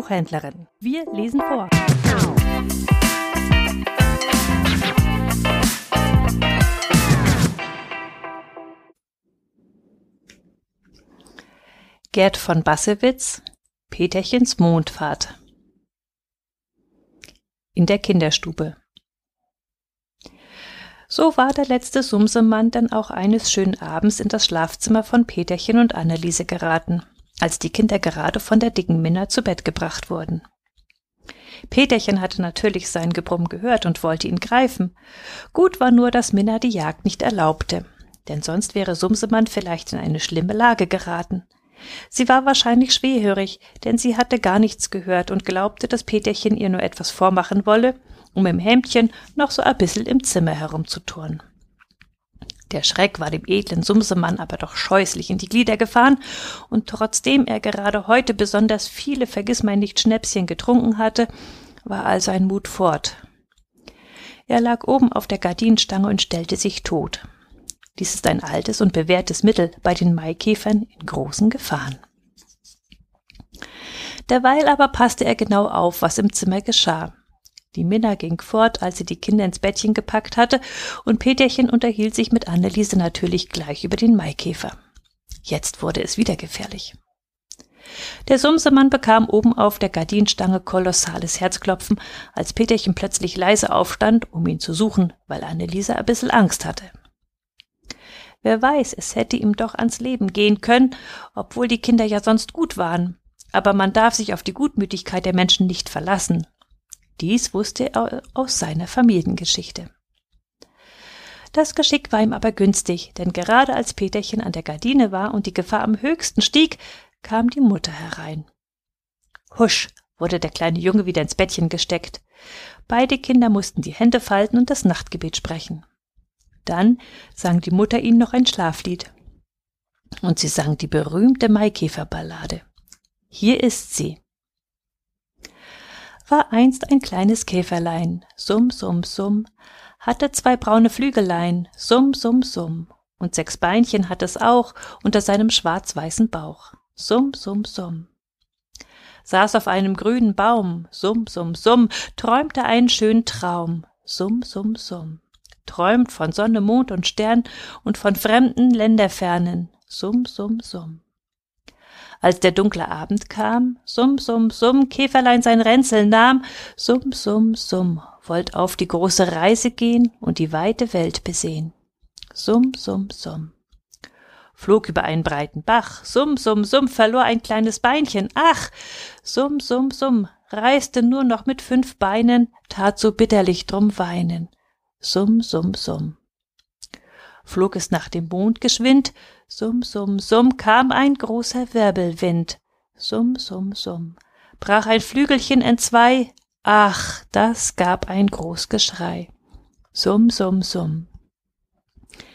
Buchhändlerin. Wir lesen vor. Gerd von Bassewitz Peterchens Mondfahrt in der Kinderstube so war der letzte Sumsemann dann auch eines schönen Abends in das Schlafzimmer von Peterchen und Anneliese geraten, als die Kinder gerade von der dicken Minna zu Bett gebracht wurden. Peterchen hatte natürlich sein Gebrumm gehört und wollte ihn greifen. Gut war nur, dass Minna die Jagd nicht erlaubte, denn sonst wäre Sumsemann vielleicht in eine schlimme Lage geraten. Sie war wahrscheinlich schwerhörig, denn sie hatte gar nichts gehört und glaubte, dass Peterchen ihr nur etwas vormachen wolle um im Hemdchen noch so ein bissel im Zimmer herumzuturnen. Der Schreck war dem edlen Sumsemann aber doch scheußlich in die Glieder gefahren, und trotzdem er gerade heute besonders viele Vergissmeinnicht-Schnäpschen getrunken hatte, war all sein Mut fort. Er lag oben auf der Gardinenstange und stellte sich tot. Dies ist ein altes und bewährtes Mittel bei den Maikäfern in großen Gefahren. Derweil aber passte er genau auf, was im Zimmer geschah. Die Minna ging fort, als sie die Kinder ins Bettchen gepackt hatte, und Peterchen unterhielt sich mit Anneliese natürlich gleich über den Maikäfer. Jetzt wurde es wieder gefährlich. Der Sumsemann bekam oben auf der Gardinstange kolossales Herzklopfen, als Peterchen plötzlich leise aufstand, um ihn zu suchen, weil Anneliese ein bissel Angst hatte. Wer weiß, es hätte ihm doch ans Leben gehen können, obwohl die Kinder ja sonst gut waren. Aber man darf sich auf die Gutmütigkeit der Menschen nicht verlassen, dies wusste er aus seiner Familiengeschichte. Das Geschick war ihm aber günstig, denn gerade als Peterchen an der Gardine war und die Gefahr am höchsten stieg, kam die Mutter herein. Husch, wurde der kleine Junge wieder ins Bettchen gesteckt. Beide Kinder mussten die Hände falten und das Nachtgebet sprechen. Dann sang die Mutter ihnen noch ein Schlaflied. Und sie sang die berühmte Maikäferballade. Hier ist sie war einst ein kleines Käferlein, summ, summ, summ, hatte zwei braune Flügelein, summ, summ, summ, und sechs Beinchen hat es auch unter seinem schwarz-weißen Bauch, summ, summ, summ. Saß auf einem grünen Baum, summ, summ, summ, träumte einen schönen Traum, summ, summ, summ. Träumt von Sonne, Mond und Stern und von fremden Länderfernen, summ, summ, summ. Als der dunkle Abend kam, summ, summ, summ, Käferlein sein Ränzel nahm, summ, summ, summ, wollt auf die große Reise gehen und die weite Welt besehen. Summ, summ, summ. Flog über einen breiten Bach, summ, summ, summ, verlor ein kleines Beinchen, ach, summ, summ, summ, reiste nur noch mit fünf Beinen, tat so bitterlich drum weinen. Summ, summ, summ flog es nach dem Mond geschwind, summ, summ, summ, kam ein großer Wirbelwind, summ, summ, summ, brach ein Flügelchen entzwei, ach, das gab ein groß Geschrei, summ, summ, summ.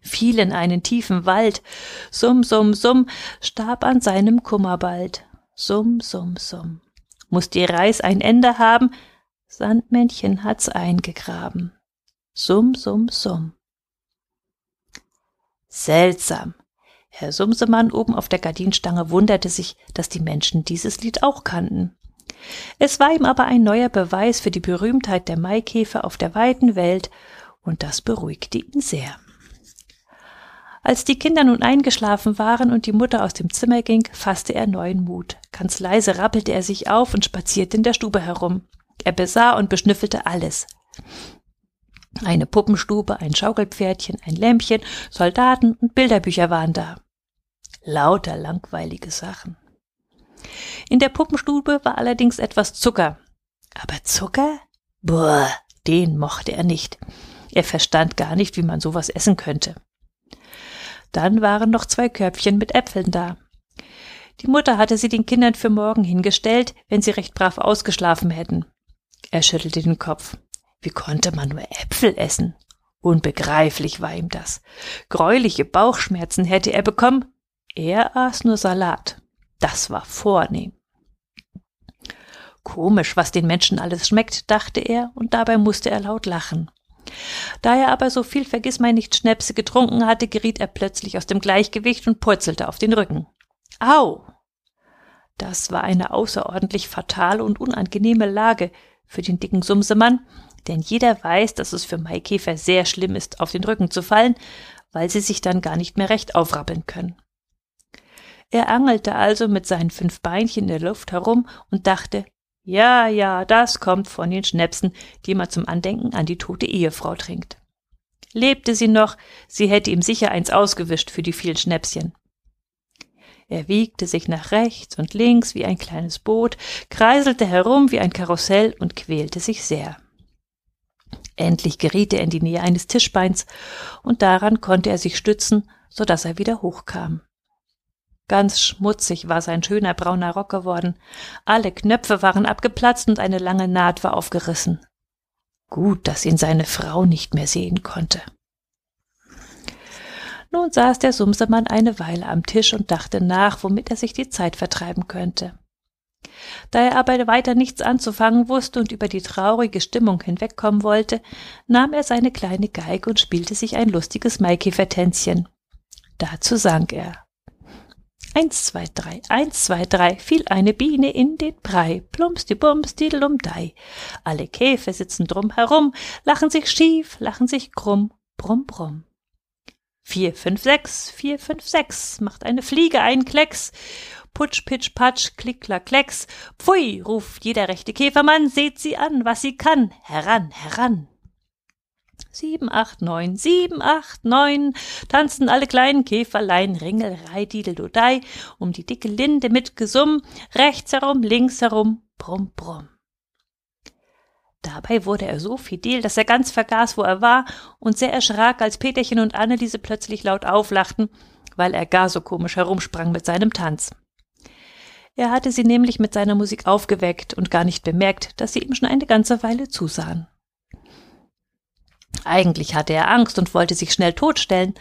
Fiel in einen tiefen Wald, summ, summ, summ, starb an seinem Kummer bald, summ, summ, summ. Muß die Reis ein Ende haben, Sandmännchen hat's eingegraben, summ, summ, summ. Seltsam. Herr Sumsemann oben auf der Gardinstange wunderte sich, dass die Menschen dieses Lied auch kannten. Es war ihm aber ein neuer Beweis für die Berühmtheit der Maikäfer auf der weiten Welt, und das beruhigte ihn sehr. Als die Kinder nun eingeschlafen waren und die Mutter aus dem Zimmer ging, fasste er neuen Mut. Ganz leise rappelte er sich auf und spazierte in der Stube herum. Er besah und beschnüffelte alles. Eine Puppenstube, ein Schaukelpferdchen, ein Lämpchen, Soldaten und Bilderbücher waren da. Lauter langweilige Sachen. In der Puppenstube war allerdings etwas Zucker. Aber Zucker? Boah, den mochte er nicht. Er verstand gar nicht, wie man sowas essen könnte. Dann waren noch zwei Körbchen mit Äpfeln da. Die Mutter hatte sie den Kindern für morgen hingestellt, wenn sie recht brav ausgeschlafen hätten. Er schüttelte den Kopf. Wie konnte man nur Äpfel essen? Unbegreiflich war ihm das. Greuliche Bauchschmerzen hätte er bekommen. Er aß nur Salat. Das war vornehm. Komisch, was den Menschen alles schmeckt, dachte er, und dabei musste er laut lachen. Da er aber so viel vergissmeinnicht Schnäpse getrunken hatte, geriet er plötzlich aus dem Gleichgewicht und purzelte auf den Rücken. Au! Das war eine außerordentlich fatale und unangenehme Lage für den dicken Sumsemann, denn jeder weiß, dass es für Maikäfer sehr schlimm ist, auf den Rücken zu fallen, weil sie sich dann gar nicht mehr recht aufrappeln können. Er angelte also mit seinen fünf Beinchen in der Luft herum und dachte, ja, ja, das kommt von den Schnäpsen, die man zum Andenken an die tote Ehefrau trinkt. Lebte sie noch, sie hätte ihm sicher eins ausgewischt für die vielen Schnäpschen. Er wiegte sich nach rechts und links wie ein kleines Boot, kreiselte herum wie ein Karussell und quälte sich sehr. Endlich geriet er in die Nähe eines Tischbeins, und daran konnte er sich stützen, so dass er wieder hochkam. Ganz schmutzig war sein schöner brauner Rock geworden, alle Knöpfe waren abgeplatzt und eine lange Naht war aufgerissen. Gut, dass ihn seine Frau nicht mehr sehen konnte. Nun saß der Sumsemann eine Weile am Tisch und dachte nach, womit er sich die Zeit vertreiben könnte. Da er aber weiter nichts anzufangen wusste und über die traurige Stimmung hinwegkommen wollte, nahm er seine kleine Geige und spielte sich ein lustiges Maikäfertänzchen. Dazu sang er. Eins, zwei, drei, eins, zwei, drei, fiel eine Biene in den Brei, plumps die Bums, didelumdei. Alle Käfer sitzen drum herum, lachen sich schief, lachen sich krumm, brumm, brumm. Vier, fünf, sechs, vier, fünf, sechs, macht eine Fliege einen Klecks. Putsch, pitsch, patsch, klick, klack, klecks. Pfui, ruft jeder rechte Käfermann, seht sie an, was sie kann. Heran, heran. Sieben, acht, neun, sieben, acht, neun, tanzen alle kleinen Käferlein, Ringelrei, Dideldodei, um die dicke Linde mit Gesumm, rechts herum, links herum, brumm, brumm. Dabei wurde er so fidel, dass er ganz vergaß, wo er war, und sehr erschrak, als Peterchen und Anneliese plötzlich laut auflachten, weil er gar so komisch herumsprang mit seinem Tanz. Er hatte sie nämlich mit seiner Musik aufgeweckt und gar nicht bemerkt, dass sie ihm schon eine ganze Weile zusahen. Eigentlich hatte er Angst und wollte sich schnell totstellen,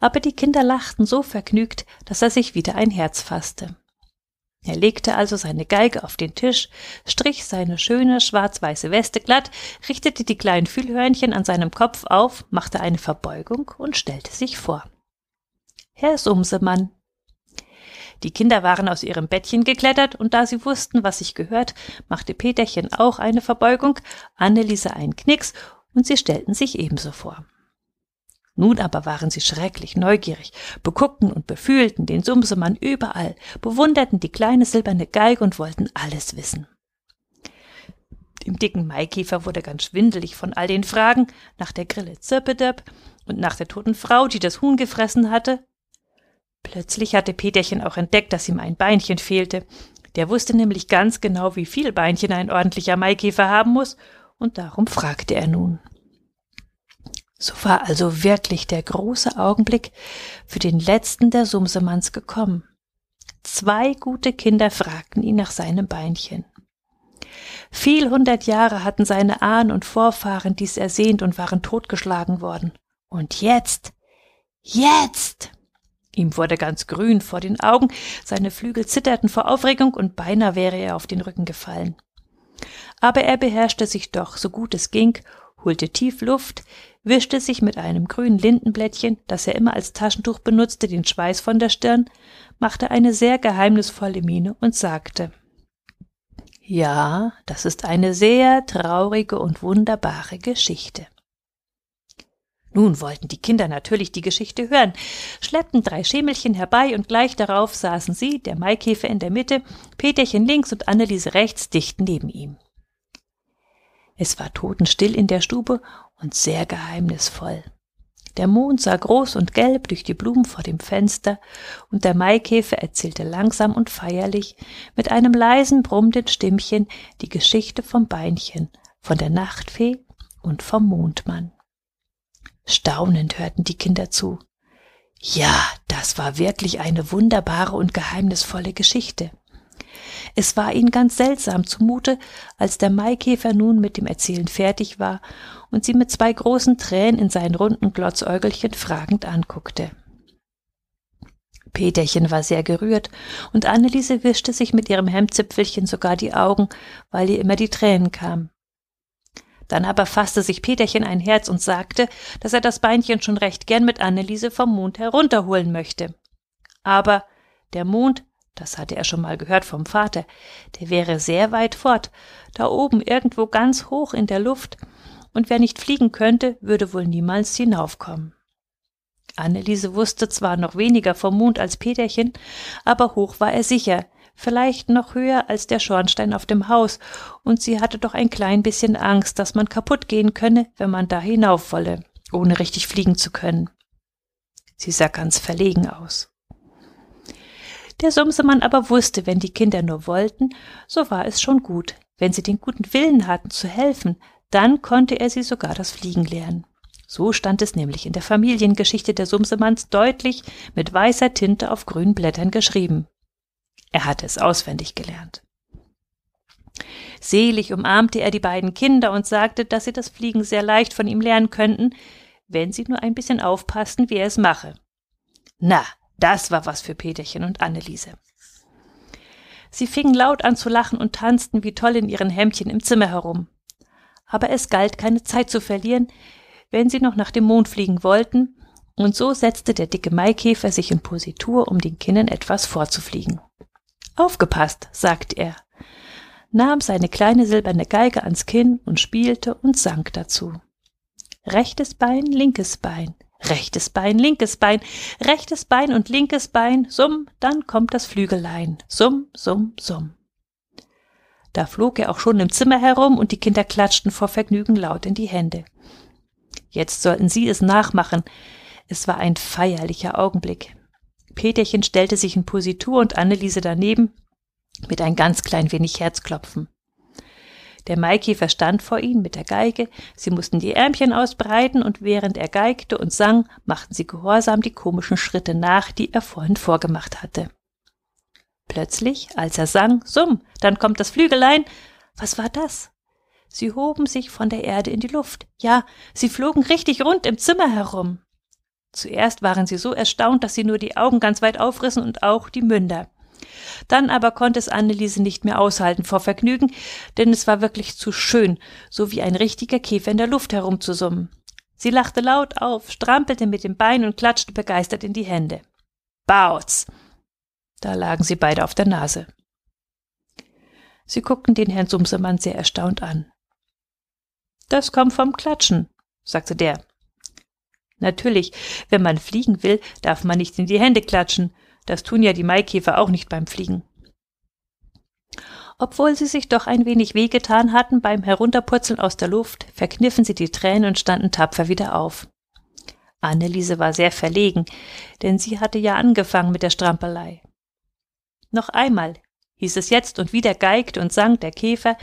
aber die Kinder lachten so vergnügt, dass er sich wieder ein Herz fasste. Er legte also seine Geige auf den Tisch, strich seine schöne schwarz-weiße Weste glatt, richtete die kleinen Fühlhörnchen an seinem Kopf auf, machte eine Verbeugung und stellte sich vor. Herr Sumsemann. Die Kinder waren aus ihrem Bettchen geklettert, und da sie wussten, was sich gehört, machte Peterchen auch eine Verbeugung, Anneliese einen Knicks, und sie stellten sich ebenso vor. Nun aber waren sie schrecklich neugierig, beguckten und befühlten den Sumsemann überall, bewunderten die kleine silberne Geige und wollten alles wissen. Dem dicken Maikäfer wurde ganz schwindelig von all den Fragen nach der Grille Zirpedöp und nach der toten Frau, die das Huhn gefressen hatte. Plötzlich hatte Peterchen auch entdeckt, dass ihm ein Beinchen fehlte. Der wusste nämlich ganz genau, wie viel Beinchen ein ordentlicher Maikäfer haben muss, und darum fragte er nun. So war also wirklich der große Augenblick für den letzten der Sumsemanns gekommen. Zwei gute Kinder fragten ihn nach seinem Beinchen. Viel hundert Jahre hatten seine Ahnen und Vorfahren dies ersehnt und waren totgeschlagen worden. Und jetzt, jetzt! Ihm wurde ganz grün vor den Augen, seine Flügel zitterten vor Aufregung und beinahe wäre er auf den Rücken gefallen. Aber er beherrschte sich doch, so gut es ging, holte tief Luft, wischte sich mit einem grünen Lindenblättchen, das er immer als Taschentuch benutzte, den Schweiß von der Stirn, machte eine sehr geheimnisvolle Miene und sagte Ja, das ist eine sehr traurige und wunderbare Geschichte. Nun wollten die Kinder natürlich die Geschichte hören, schleppten drei Schemelchen herbei und gleich darauf saßen sie, der Maikäfer in der Mitte, Peterchen links und Anneliese rechts dicht neben ihm. Es war totenstill in der Stube und sehr geheimnisvoll. Der Mond sah groß und gelb durch die Blumen vor dem Fenster, und der Maikäfer erzählte langsam und feierlich mit einem leisen, brummenden Stimmchen die Geschichte vom Beinchen, von der Nachtfee und vom Mondmann. Staunend hörten die Kinder zu. Ja, das war wirklich eine wunderbare und geheimnisvolle Geschichte. Es war ihnen ganz seltsam zumute, als der Maikäfer nun mit dem Erzählen fertig war und sie mit zwei großen Tränen in seinen runden Glotzäugelchen fragend anguckte. Peterchen war sehr gerührt, und Anneliese wischte sich mit ihrem Hemdzipfelchen sogar die Augen, weil ihr immer die Tränen kamen. Dann aber fasste sich Peterchen ein Herz und sagte, dass er das Beinchen schon recht gern mit Anneliese vom Mond herunterholen möchte. Aber der Mond Das hatte er schon mal gehört vom Vater. Der wäre sehr weit fort, da oben irgendwo ganz hoch in der Luft, und wer nicht fliegen könnte, würde wohl niemals hinaufkommen. Anneliese wusste zwar noch weniger vom Mond als Peterchen, aber hoch war er sicher, vielleicht noch höher als der Schornstein auf dem Haus, und sie hatte doch ein klein bisschen Angst, dass man kaputt gehen könne, wenn man da hinauf wolle, ohne richtig fliegen zu können. Sie sah ganz verlegen aus. Der Sumsemann aber wusste, wenn die Kinder nur wollten, so war es schon gut. Wenn sie den guten Willen hatten zu helfen, dann konnte er sie sogar das Fliegen lernen. So stand es nämlich in der Familiengeschichte der Sumsemanns deutlich mit weißer Tinte auf grünen Blättern geschrieben. Er hatte es auswendig gelernt. Selig umarmte er die beiden Kinder und sagte, dass sie das Fliegen sehr leicht von ihm lernen könnten, wenn sie nur ein bisschen aufpassten, wie er es mache. Na, das war was für Peterchen und Anneliese. Sie fingen laut an zu lachen und tanzten wie toll in ihren Hemdchen im Zimmer herum. Aber es galt keine Zeit zu verlieren, wenn sie noch nach dem Mond fliegen wollten, und so setzte der dicke Maikäfer sich in Positur, um den Kindern etwas vorzufliegen. Aufgepasst, sagte er, nahm seine kleine silberne Geige ans Kinn und spielte und sang dazu. Rechtes Bein, linkes Bein, rechtes Bein, linkes Bein, rechtes Bein und linkes Bein, summ, dann kommt das Flügelein, summ, summ, summ. Da flog er auch schon im Zimmer herum und die Kinder klatschten vor Vergnügen laut in die Hände. Jetzt sollten sie es nachmachen. Es war ein feierlicher Augenblick. Peterchen stellte sich in Positur und Anneliese daneben mit ein ganz klein wenig Herzklopfen. Der Maikäfer stand vor ihnen mit der Geige, sie mussten die Ärmchen ausbreiten und während er geigte und sang, machten sie gehorsam die komischen Schritte nach, die er vorhin vorgemacht hatte. Plötzlich, als er sang, Summ, dann kommt das Flügelein, was war das? Sie hoben sich von der Erde in die Luft. Ja, sie flogen richtig rund im Zimmer herum. Zuerst waren sie so erstaunt, dass sie nur die Augen ganz weit aufrissen und auch die Münder. Dann aber konnte es Anneliese nicht mehr aushalten vor Vergnügen, denn es war wirklich zu schön, so wie ein richtiger Käfer in der Luft herumzusummen. Sie lachte laut auf, strampelte mit dem Bein und klatschte begeistert in die Hände. Bautz! Da lagen sie beide auf der Nase. Sie guckten den Herrn Sumsemann sehr erstaunt an. Das kommt vom Klatschen, sagte der. Natürlich, wenn man fliegen will, darf man nicht in die Hände klatschen, das tun ja die Maikäfer auch nicht beim Fliegen. Obwohl sie sich doch ein wenig wehgetan hatten beim Herunterpurzeln aus der Luft, verkniffen sie die Tränen und standen tapfer wieder auf. Anneliese war sehr verlegen, denn sie hatte ja angefangen mit der Strampelei. Noch einmal, hieß es jetzt, und wieder geigte und sang der Käfer.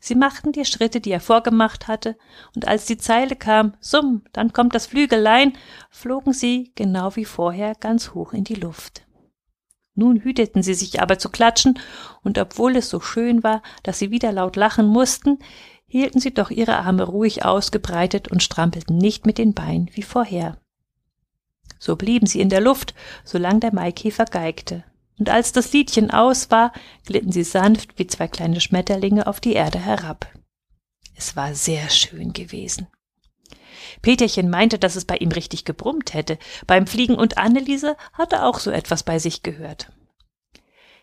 Sie machten die Schritte, die er vorgemacht hatte, und als die Zeile kam, Summ, dann kommt das Flügelein, flogen sie, genau wie vorher, ganz hoch in die Luft. Nun hüteten sie sich aber zu klatschen, und obwohl es so schön war, dass sie wieder laut lachen mussten, hielten sie doch ihre Arme ruhig ausgebreitet und strampelten nicht mit den Beinen wie vorher. So blieben sie in der Luft, solange der Maikäfer geigte. Und als das Liedchen aus war, glitten sie sanft wie zwei kleine Schmetterlinge auf die Erde herab. Es war sehr schön gewesen. Peterchen meinte, dass es bei ihm richtig gebrummt hätte. Beim Fliegen und Anneliese hatte auch so etwas bei sich gehört.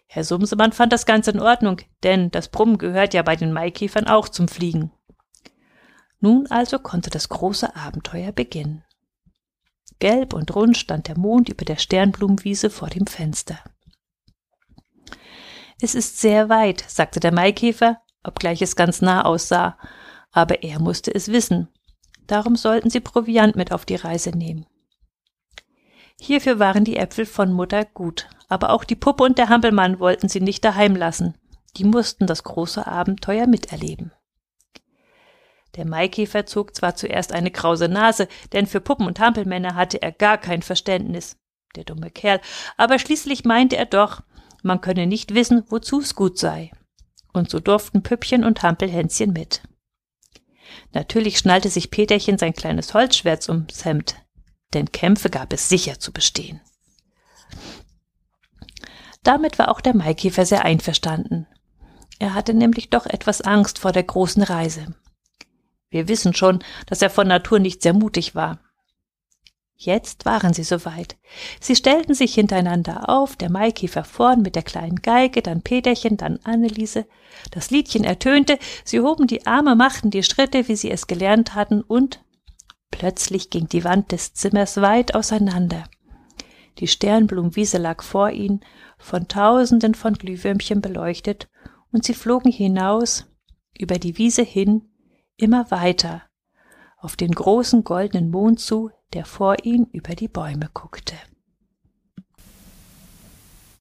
Herr Sumsemann fand das ganz in Ordnung, denn das Brummen gehört ja bei den Maikäfern auch zum Fliegen. Nun also konnte das große Abenteuer beginnen. Gelb und rund stand der Mond über der Sternblumenwiese vor dem Fenster. Es ist sehr weit, sagte der Maikäfer, obgleich es ganz nah aussah, aber er musste es wissen, Darum sollten sie Proviant mit auf die Reise nehmen. Hierfür waren die Äpfel von Mutter gut, aber auch die Puppe und der Hampelmann wollten sie nicht daheim lassen. Die mussten das große Abenteuer miterleben. Der Maikäfer zog zwar zuerst eine krause Nase, denn für Puppen und Hampelmänner hatte er gar kein Verständnis, der dumme Kerl, aber schließlich meinte er doch, man könne nicht wissen, wozu's gut sei. Und so durften Püppchen und Hampelhänschen mit. Natürlich schnallte sich Peterchen sein kleines Holzschwert ums Hemd, denn Kämpfe gab es sicher zu bestehen. Damit war auch der Maikäfer sehr einverstanden. Er hatte nämlich doch etwas Angst vor der großen Reise. Wir wissen schon, dass er von Natur nicht sehr mutig war. Jetzt waren sie soweit. Sie stellten sich hintereinander auf, der Maikäfer vorn mit der kleinen Geige, dann Peterchen, dann Anneliese. Das Liedchen ertönte, sie hoben die Arme, machten die Schritte, wie sie es gelernt hatten, und plötzlich ging die Wand des Zimmers weit auseinander. Die Sternblumenwiese lag vor ihnen, von tausenden von Glühwürmchen beleuchtet, und sie flogen hinaus, über die Wiese hin, immer weiter, auf den großen goldenen Mond zu, der vor ihnen über die Bäume guckte.